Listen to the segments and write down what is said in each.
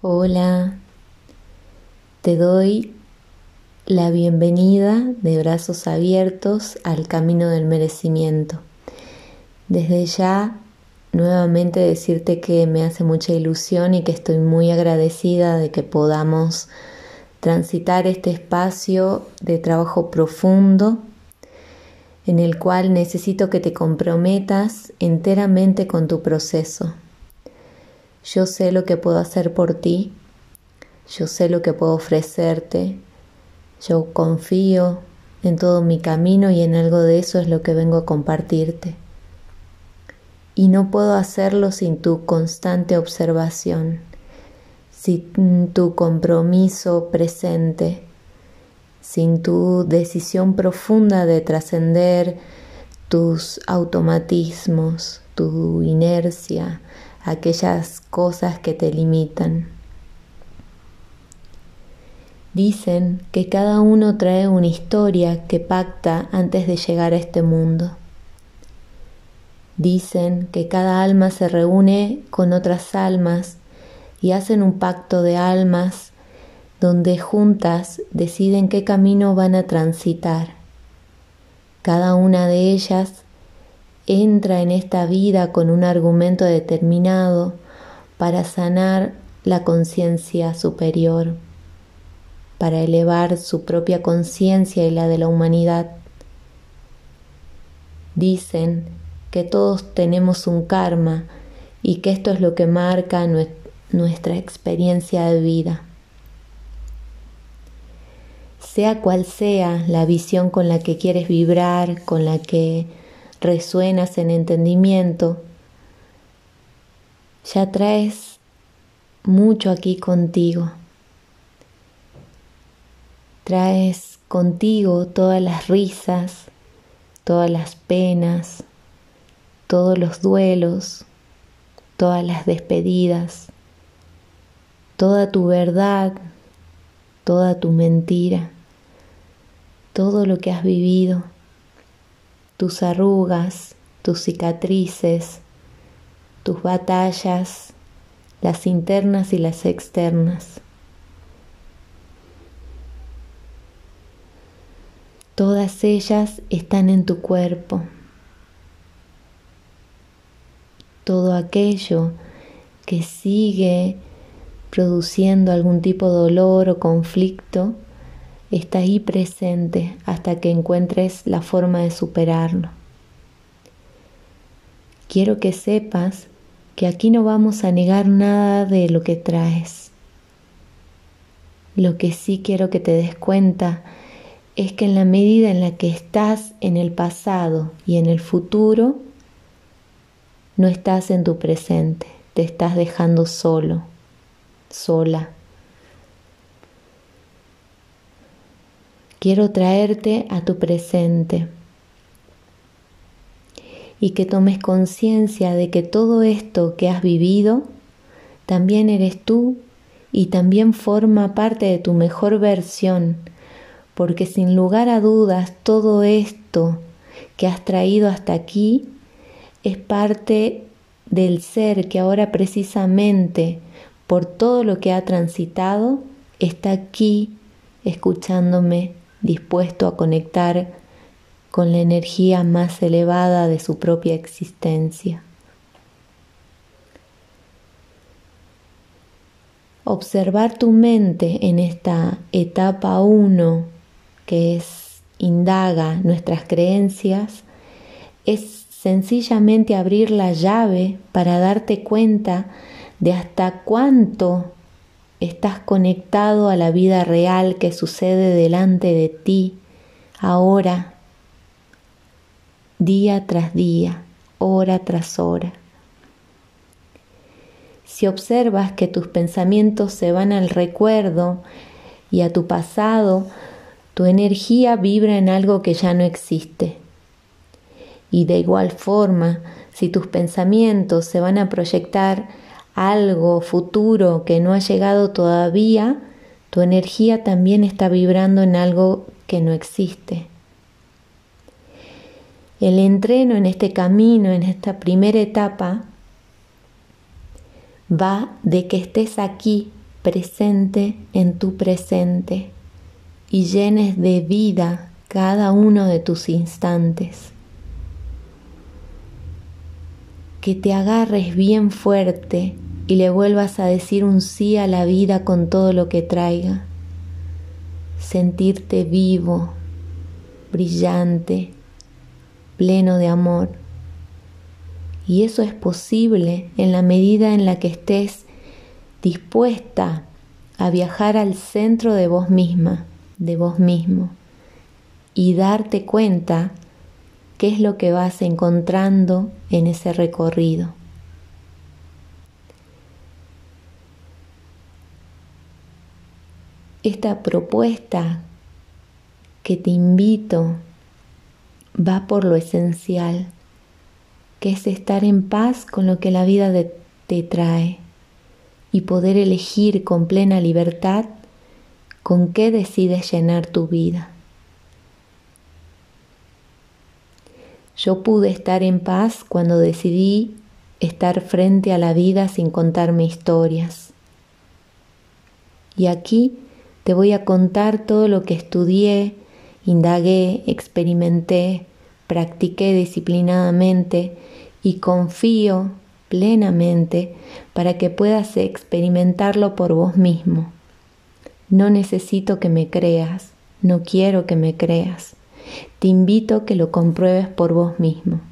Hola, te doy la bienvenida de brazos abiertos al camino del merecimiento. Desde ya, nuevamente decirte que me hace mucha ilusión y que estoy muy agradecida de que podamos transitar este espacio de trabajo profundo en el cual necesito que te comprometas enteramente con tu proceso yo sé lo que puedo hacer por ti, yo sé lo que puedo ofrecerte, yo confío en todo mi camino y en algo de eso es lo que vengo a compartirte. Y no puedo hacerlo sin tu constante observación, sin tu compromiso presente, sin tu decisión profunda de trascender tus automatismos, tu inercia, aquellas cosas que te limitan. Dicen que cada uno trae una historia que pacta antes de llegar a este mundo. Dicen que cada alma se reúne con otras almas y hacen un pacto de almas donde juntas deciden qué camino van a transitar. Cada una de ellas entra en esta vida con un argumento determinado para sanar la conciencia superior, para elevar su propia conciencia y la de la humanidad. Dicen que todos tenemos un karma y que esto es lo que marca nuestra experiencia de vida. Sea cual sea la visión con la que quieres vibrar, con la que resuenas en entendimiento, ya traes mucho aquí contigo. Traes contigo todas las risas, todas las penas, todos los duelos, todas las despedidas, toda tu verdad, toda tu mentira, todo lo que has vivido tus arrugas, tus cicatrices, tus batallas, las internas y las externas. Todas ellas están en tu cuerpo. Todo aquello que sigue produciendo algún tipo de dolor o conflicto está ahí presente hasta que encuentres la forma de superarlo. Quiero que sepas que aquí no vamos a negar nada de lo que traes. Lo que sí quiero que te des cuenta es que en la medida en la que estás en el pasado y en el futuro, no estás en tu presente, te estás dejando solo, sola. Quiero traerte a tu presente. Y que tomes conciencia de que todo esto que has vivido también eres tú y también forma parte de tu mejor versión, porque sin lugar a dudas todo esto que has traído hasta aquí es parte del ser que ahora precisamente por todo lo que ha transitado está aquí escuchándome dispuesto a conectar con la energía más elevada de su propia existencia. Observar tu mente en esta etapa 1, que es indaga nuestras creencias, es sencillamente abrir la llave para darte cuenta de hasta cuánto estás conectado a la vida real que sucede delante de ti, ahora, día tras día, hora tras hora. Si observas que tus pensamientos se van al recuerdo y a tu pasado, tu energía vibra en algo que ya no existe. Y de igual forma, si tus pensamientos se van a proyectar algo futuro que no ha llegado todavía, tu energía también está vibrando en algo que no existe. El entreno en este camino, en esta primera etapa, va de que estés aquí presente en tu presente y llenes de vida cada uno de tus instantes. Que te agarres bien fuerte y le vuelvas a decir un sí a la vida con todo lo que traiga. Sentirte vivo, brillante, pleno de amor. Y eso es posible en la medida en la que estés dispuesta a viajar al centro de vos misma, de vos mismo, y darte cuenta qué es lo que vas encontrando en ese recorrido. Esta propuesta que te invito va por lo esencial, que es estar en paz con lo que la vida te trae y poder elegir con plena libertad con qué decides llenar tu vida. Yo pude estar en paz cuando decidí estar frente a la vida sin contarme historias. Y aquí te voy a contar todo lo que estudié, indagué, experimenté, practiqué disciplinadamente y confío plenamente para que puedas experimentarlo por vos mismo. No necesito que me creas, no quiero que me creas. Te invito a que lo compruebes por vos mismo.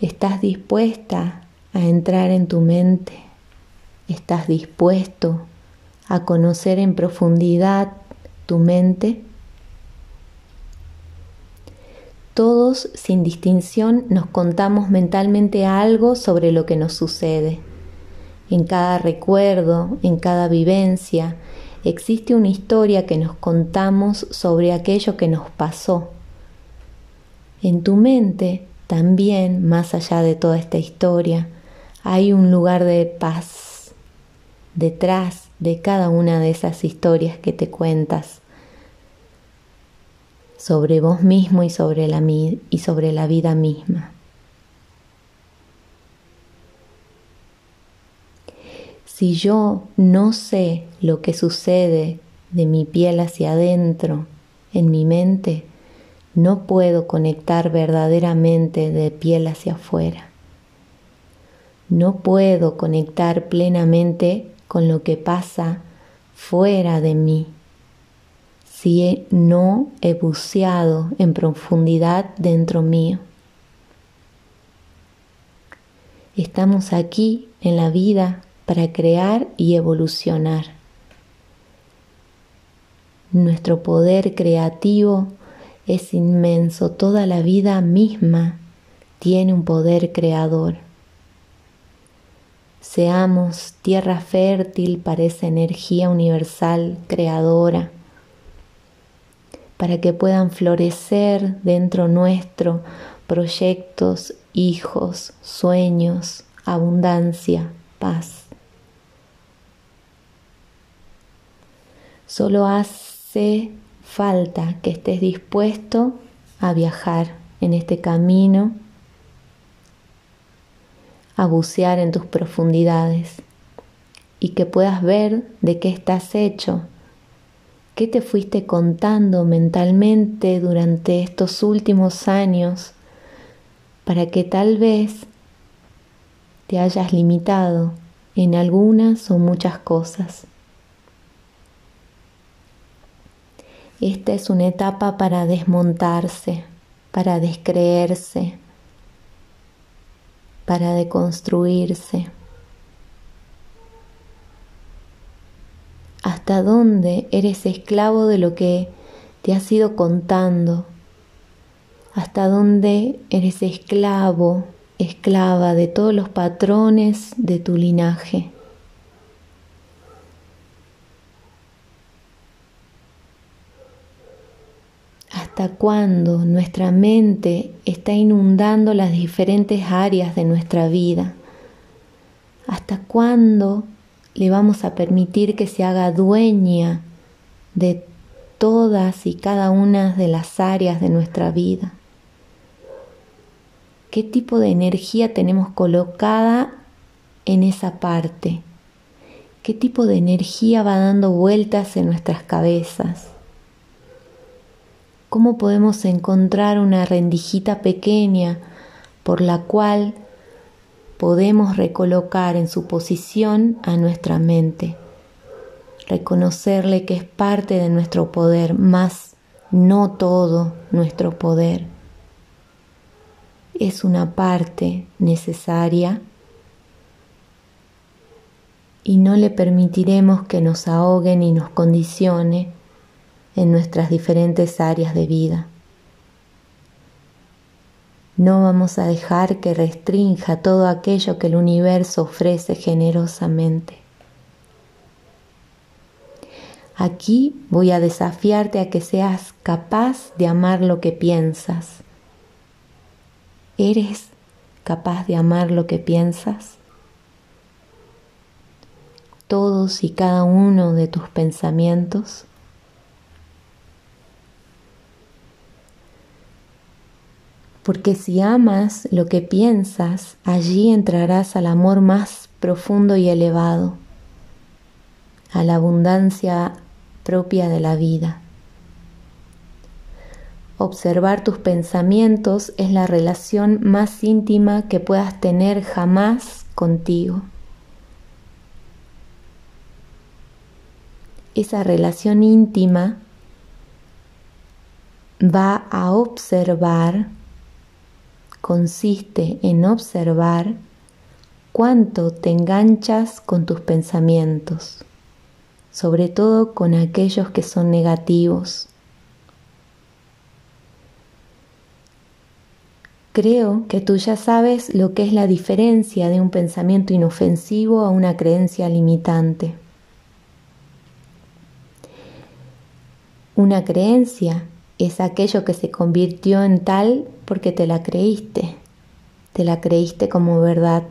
¿Estás dispuesta a entrar en tu mente? ¿Estás dispuesto a conocer en profundidad tu mente? Todos, sin distinción, nos contamos mentalmente algo sobre lo que nos sucede. En cada recuerdo, en cada vivencia, existe una historia que nos contamos sobre aquello que nos pasó. En tu mente, también, más allá de toda esta historia, hay un lugar de paz detrás de cada una de esas historias que te cuentas sobre vos mismo y sobre la, y sobre la vida misma. Si yo no sé lo que sucede de mi piel hacia adentro, en mi mente, no puedo conectar verdaderamente de piel hacia afuera. No puedo conectar plenamente con lo que pasa fuera de mí si no he buceado en profundidad dentro mío. Estamos aquí en la vida para crear y evolucionar. Nuestro poder creativo es inmenso, toda la vida misma tiene un poder creador. Seamos tierra fértil para esa energía universal creadora para que puedan florecer dentro nuestro proyectos, hijos, sueños, abundancia, paz. Solo hace falta que estés dispuesto a viajar en este camino, a bucear en tus profundidades y que puedas ver de qué estás hecho ¿Qué te fuiste contando mentalmente durante estos últimos años para que tal vez te hayas limitado en algunas o muchas cosas? Esta es una etapa para desmontarse, para descreerse, para deconstruirse. hasta dónde eres esclavo de lo que te has ido contando, hasta dónde eres esclavo, esclava de todos los patrones de tu linaje. Hasta cuándo nuestra mente está inundando las diferentes áreas de nuestra vida, hasta cuándo le vamos a permitir que se haga dueña de todas y cada una de las áreas de nuestra vida. ¿Qué tipo de energía tenemos colocada en esa parte? qué tipo de energía va dando vueltas en nuestras cabezas. ¿Cómo podemos encontrar una rendijita pequeña por la cual podemos recolocar en su posición a nuestra mente? Reconocerle que es parte de nuestro poder, más no todo nuestro poder. Es una parte necesaria y no le permitiremos que nos ahogue ni nos condicione en nuestras diferentes áreas de vida. No vamos a dejar que restrinja todo aquello que el universo ofrece generosamente. Aquí voy a desafiarte a que seas capaz de amar lo que piensas. ¿Eres capaz de amar lo que piensas? todos y cada uno de tus pensamientos. Porque si amas lo que piensas, allí entrarás al amor más profundo y elevado, a la abundancia propia de la vida. Observar tus pensamientos es la relación más íntima que puedas tener jamás contigo. esa relación íntima va a observar, consiste en observar cuánto te enganchas con tus pensamientos, sobre todo con aquellos que son negativos. Creo que tú ya sabes lo que es la diferencia de un pensamiento inofensivo a una creencia limitante. Una creencia es aquello que se convirtió en tal porque te la creíste, te la creíste como verdad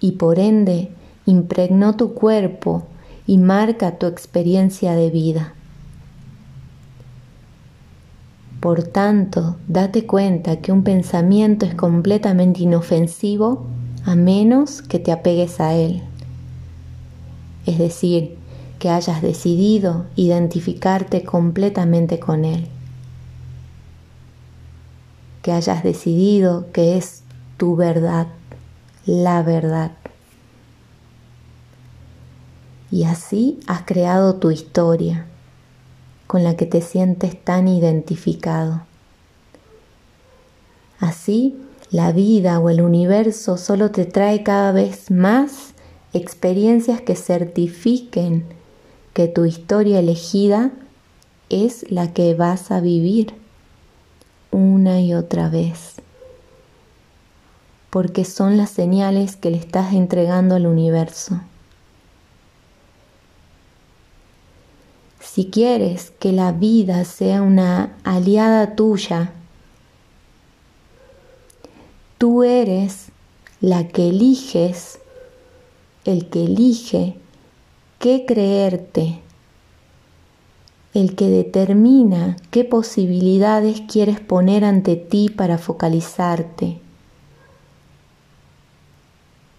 y por ende impregnó tu cuerpo y marca tu experiencia de vida. Por tanto, date cuenta que un pensamiento es completamente inofensivo a menos que te apegues a él. Es decir, que hayas decidido identificarte completamente con Él, que hayas decidido que es tu verdad, la verdad. Y así has creado tu historia con la que te sientes tan identificado. Así, la vida o el universo solo te trae cada vez más experiencias que certifiquen que tu historia elegida es la que vas a vivir una y otra vez, porque son las señales que le estás entregando al universo. Si quieres que la vida sea una aliada tuya, tú eres la que eliges, el que elige qué creerte, el que determina qué posibilidades quieres poner ante ti para focalizarte.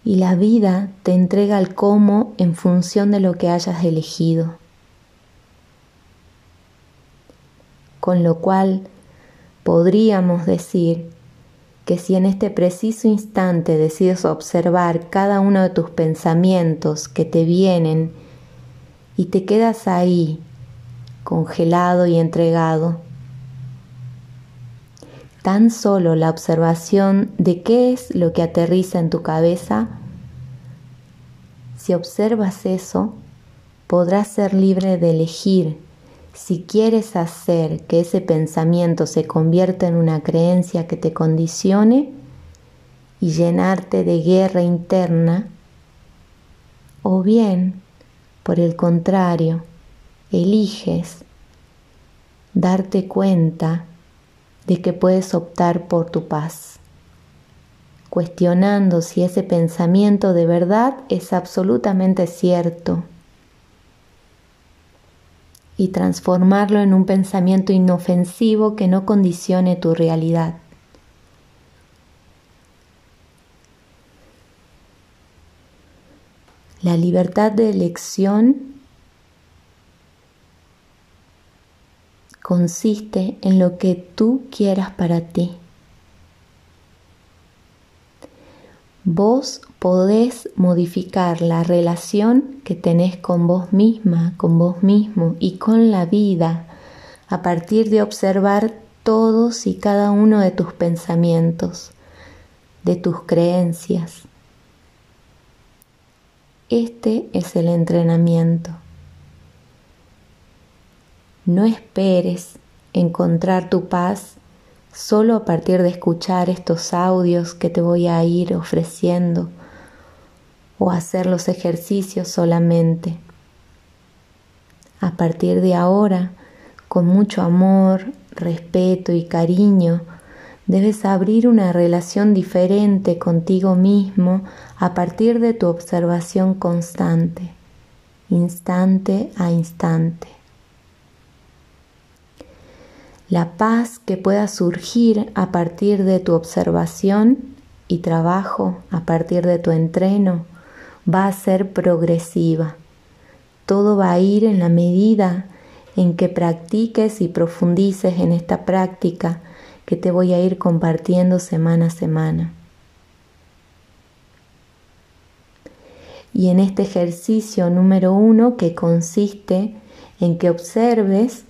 Y la vida te entrega el cómo en función de lo que hayas elegido. Con lo cual podríamos decir que si en este preciso instante decides observar cada uno de tus pensamientos que te vienen y te quedas ahí, congelado y entregado. Tan solo la observación de qué es lo que aterriza en tu cabeza, si observas eso, podrás ser libre de elegir si quieres hacer que ese pensamiento se convierta en una creencia que te condicione y llenarte de guerra interna, o bien por el contrario, eliges darte cuenta de que puedes optar por tu paz, cuestionando si ese pensamiento de verdad es absolutamente cierto y transformarlo en un pensamiento inofensivo que no condicione tu realidad. La libertad de elección consiste en lo que tú quieras para ti. Vos podés modificar la relación que tenés con vos misma, con vos mismo y con la vida a partir de observar todos y cada uno de tus pensamientos, de tus creencias. Este es el entrenamiento. No esperes encontrar tu paz solo a partir de escuchar estos audios que te voy a ir ofreciendo o hacer los ejercicios solamente. A partir de ahora, con mucho amor, respeto y cariño, debes abrir una relación diferente contigo mismo a partir de tu observación constante, instante a instante. La paz que pueda surgir a partir de tu observación y trabajo, a partir de tu entreno, va a ser progresiva. Todo va a ir en la medida en que practiques y profundices en esta práctica que te voy a ir compartiendo semana a semana. Y en este ejercicio número uno que consiste en que observes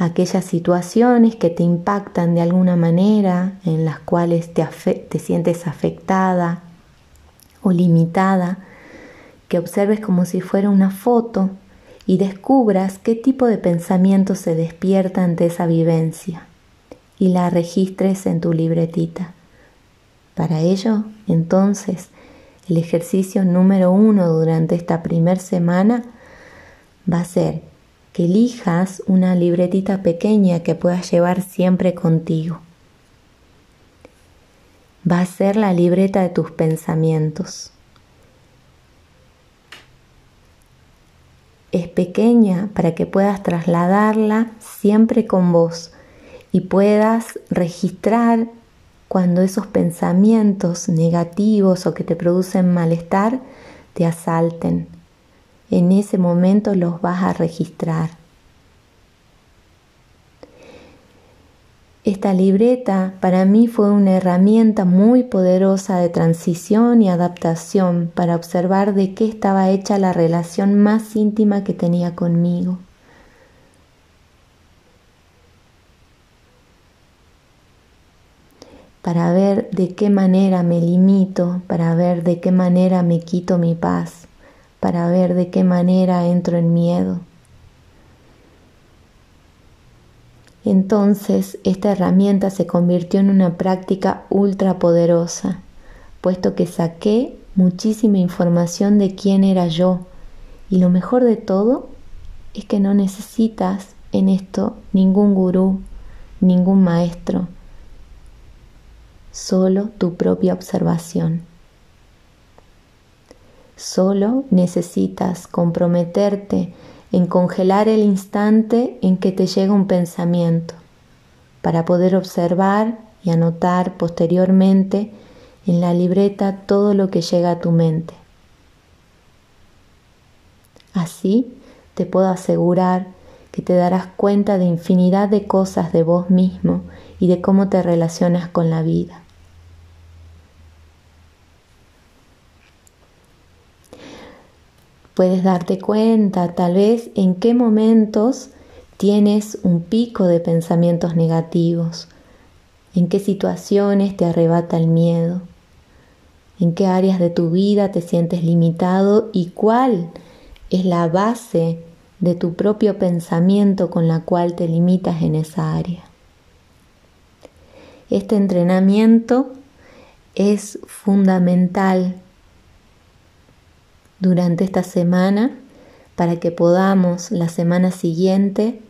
aquellas situaciones que te impactan de alguna manera, en las cuales te, te sientes afectada o limitada, que observes como si fuera una foto y descubras qué tipo de pensamiento se despierta ante esa vivencia y la registres en tu libretita. Para ello, entonces, el ejercicio número uno durante esta primera semana va a ser que elijas una libretita pequeña que puedas llevar siempre contigo. Va a ser la libreta de tus pensamientos. Es pequeña para que puedas trasladarla siempre con vos y puedas registrar cuando esos pensamientos negativos o que te producen malestar te asalten en ese momento los vas a registrar. Esta libreta para mí fue una herramienta muy poderosa de transición y adaptación para observar de qué estaba hecha la relación más íntima que tenía conmigo. Para ver de qué manera me limito, para ver de qué manera me quito mi paz para ver de qué manera entro en miedo. Entonces esta herramienta se convirtió en una práctica ultra poderosa, puesto que saqué muchísima información de quién era yo. Y lo mejor de todo es que no necesitas en esto ningún gurú, ningún maestro, solo tu propia observación. Solo necesitas comprometerte en congelar el instante en que te llega un pensamiento para poder observar y anotar posteriormente en la libreta todo lo que llega a tu mente. Así te puedo asegurar que te darás cuenta de infinidad de cosas de vos mismo y de cómo te relacionas con la vida. Puedes darte cuenta tal vez en qué momentos tienes un pico de pensamientos negativos, en qué situaciones te arrebata el miedo, en qué áreas de tu vida te sientes limitado y cuál es la base de tu propio pensamiento con la cual te limitas en esa área. Este entrenamiento es fundamental durante esta semana para que podamos la semana siguiente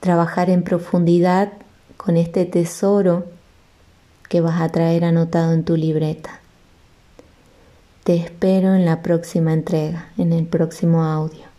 trabajar en profundidad con este tesoro que vas a traer anotado en tu libreta. Te espero en la próxima entrega, en el próximo audio.